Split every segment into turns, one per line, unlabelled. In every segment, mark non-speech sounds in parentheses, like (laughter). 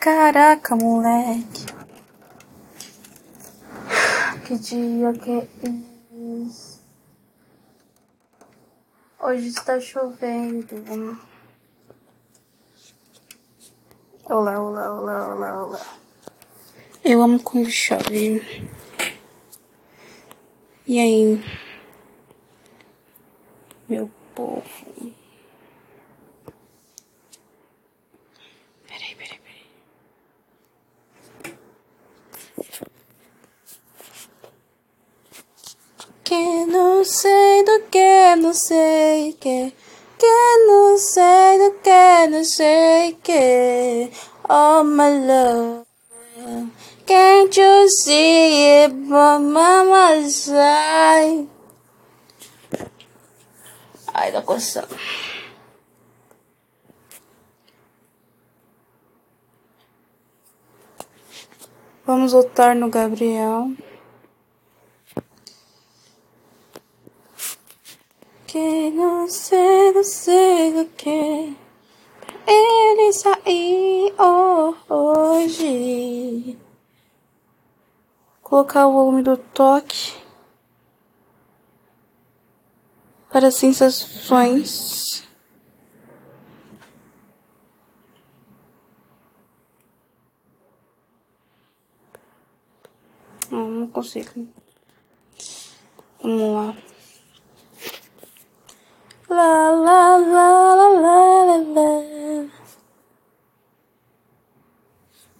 Caraca, moleque. Que dia que é isso? Hoje está chovendo. Olá, olá, olá, olá, olá. Eu amo quando chove. E aí, meu povo? Peraí, peraí, peraí. Que não sei do que, não sei que. Que não sei do que, não sei que. Oh, my love. Can't you see it from side? Ai, tá coçando. Vamos voltar no Gabriel. Que não sei, não sei do que ele sair hoje. Colocar o volume do toque para sensações. Não, não consigo. Vamos lá. La la la la la la.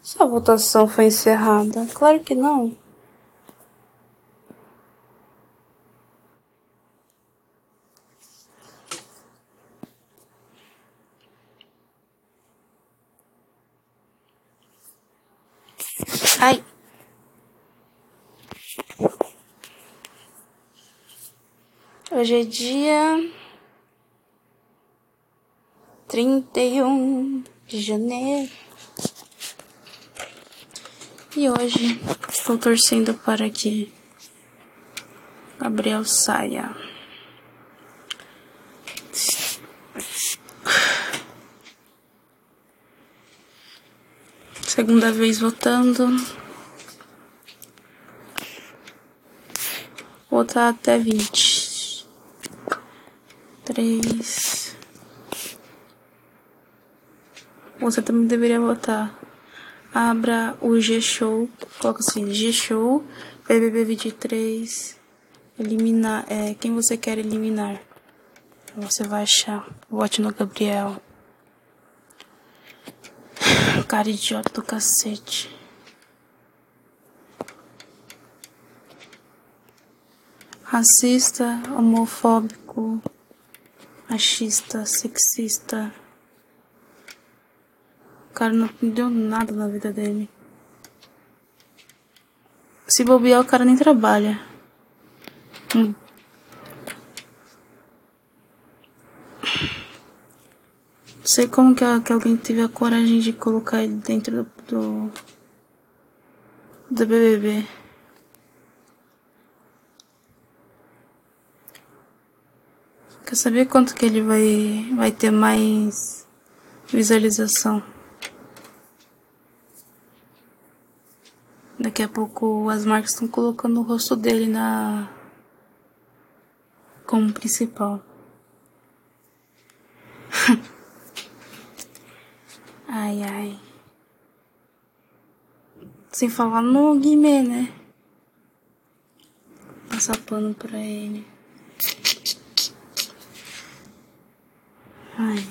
Essa votação foi encerrada? Claro que não. Ai. Hoje é dia trinta e um de janeiro. E hoje estou torcendo para que Gabriel saia. Segunda vez votando. Votar até vinte. Três. Você também deveria votar. Abra o G-Show. Coloca assim, G-Show, BBB 23. Eliminar. É, quem você quer eliminar. Você vai achar. Vote no Gabriel. Cara idiota do cacete. Racista, homofóbico, machista, sexista. Cara não deu nada na vida dele. Se bobear, o cara nem trabalha. Hum. Sei como que, que, alguém teve a coragem de colocar ele dentro do, do, do BBB. Quer saber quanto que ele vai, vai ter mais visualização? Daqui a pouco as marcas estão colocando o rosto dele na como principal. (laughs) ai ai. Sem falar no Guimê, né? Passar pano pra ele. Ai.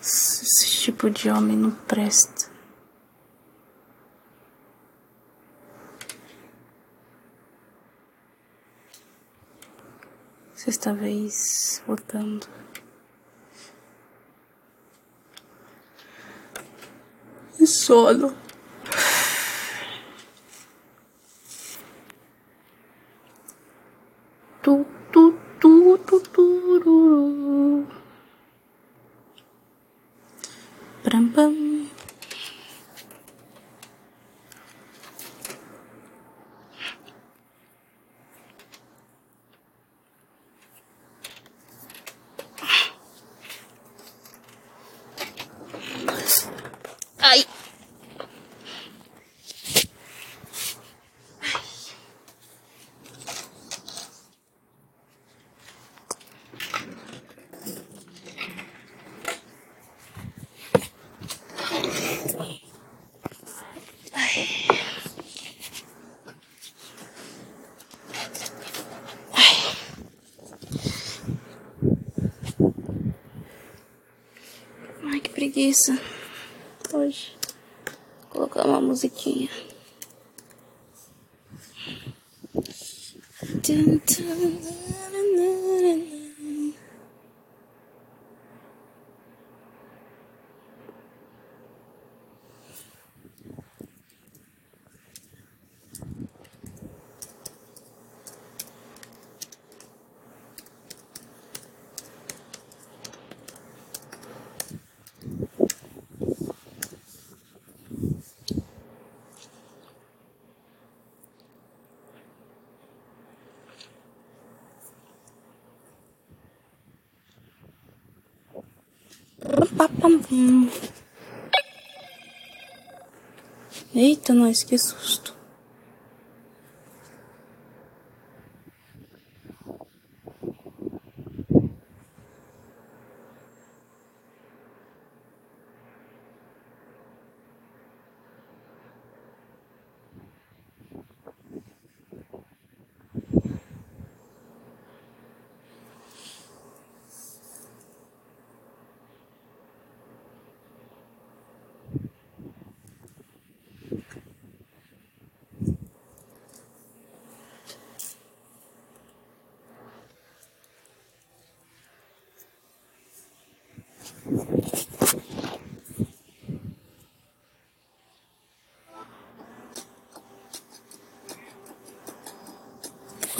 Esse tipo de homem não presta. Sexta vez votando. E sono. Preguiça. Hoje. Vou colocar uma musiquinha. Dun, dun, dun, Eita, nós, que susto.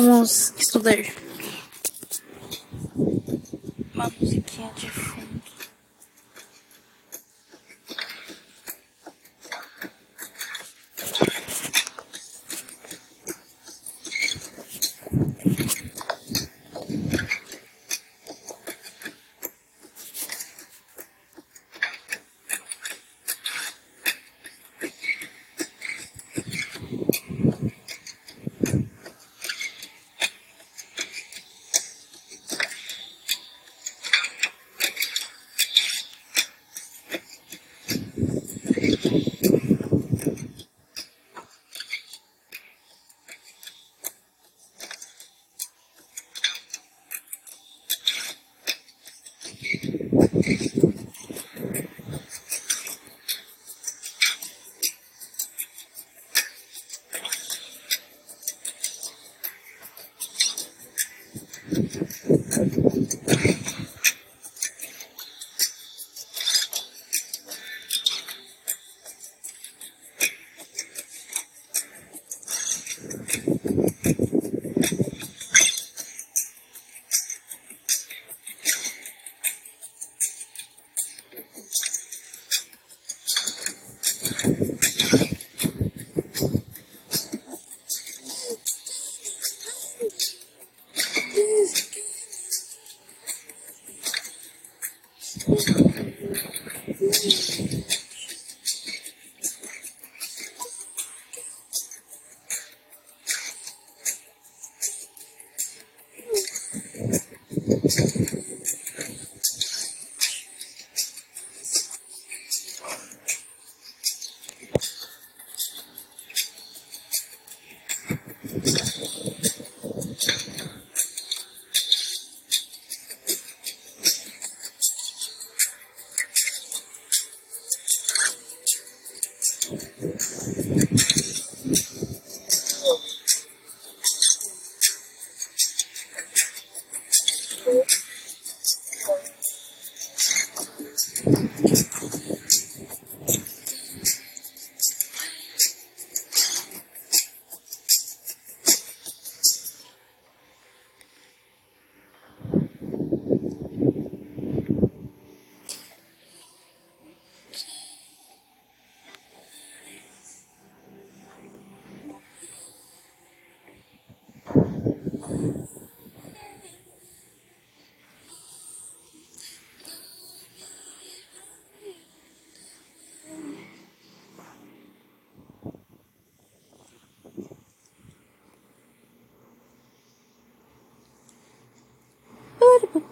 Vamos estudar. Uma musiquinha de fundo.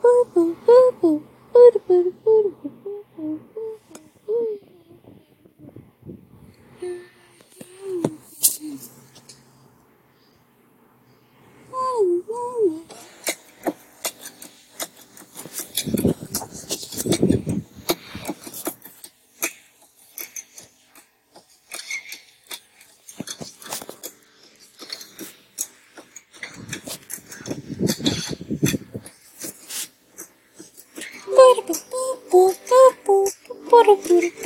boo boo boo boo boo boo Thank you.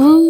Hum.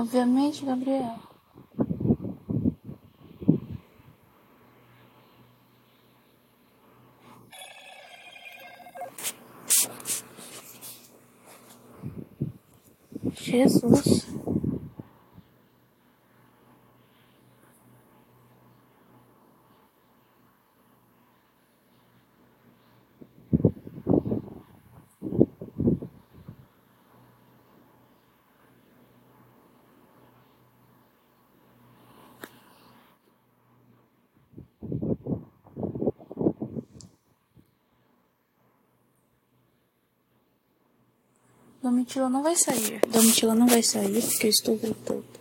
Obviamente, Gabriel. Jesus. Domitila não vai sair. Domitila não vai sair porque eu estou gritando.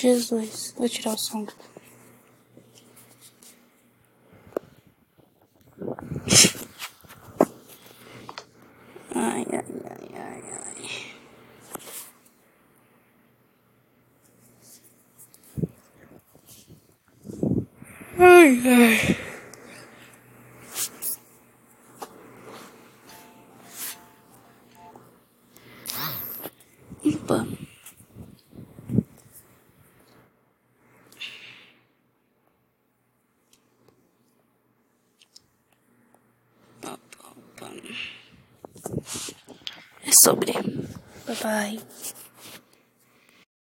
Jesus, vou tirar o som. Ai, ai, ai, ai, ai. Ai, ai. Bye bye.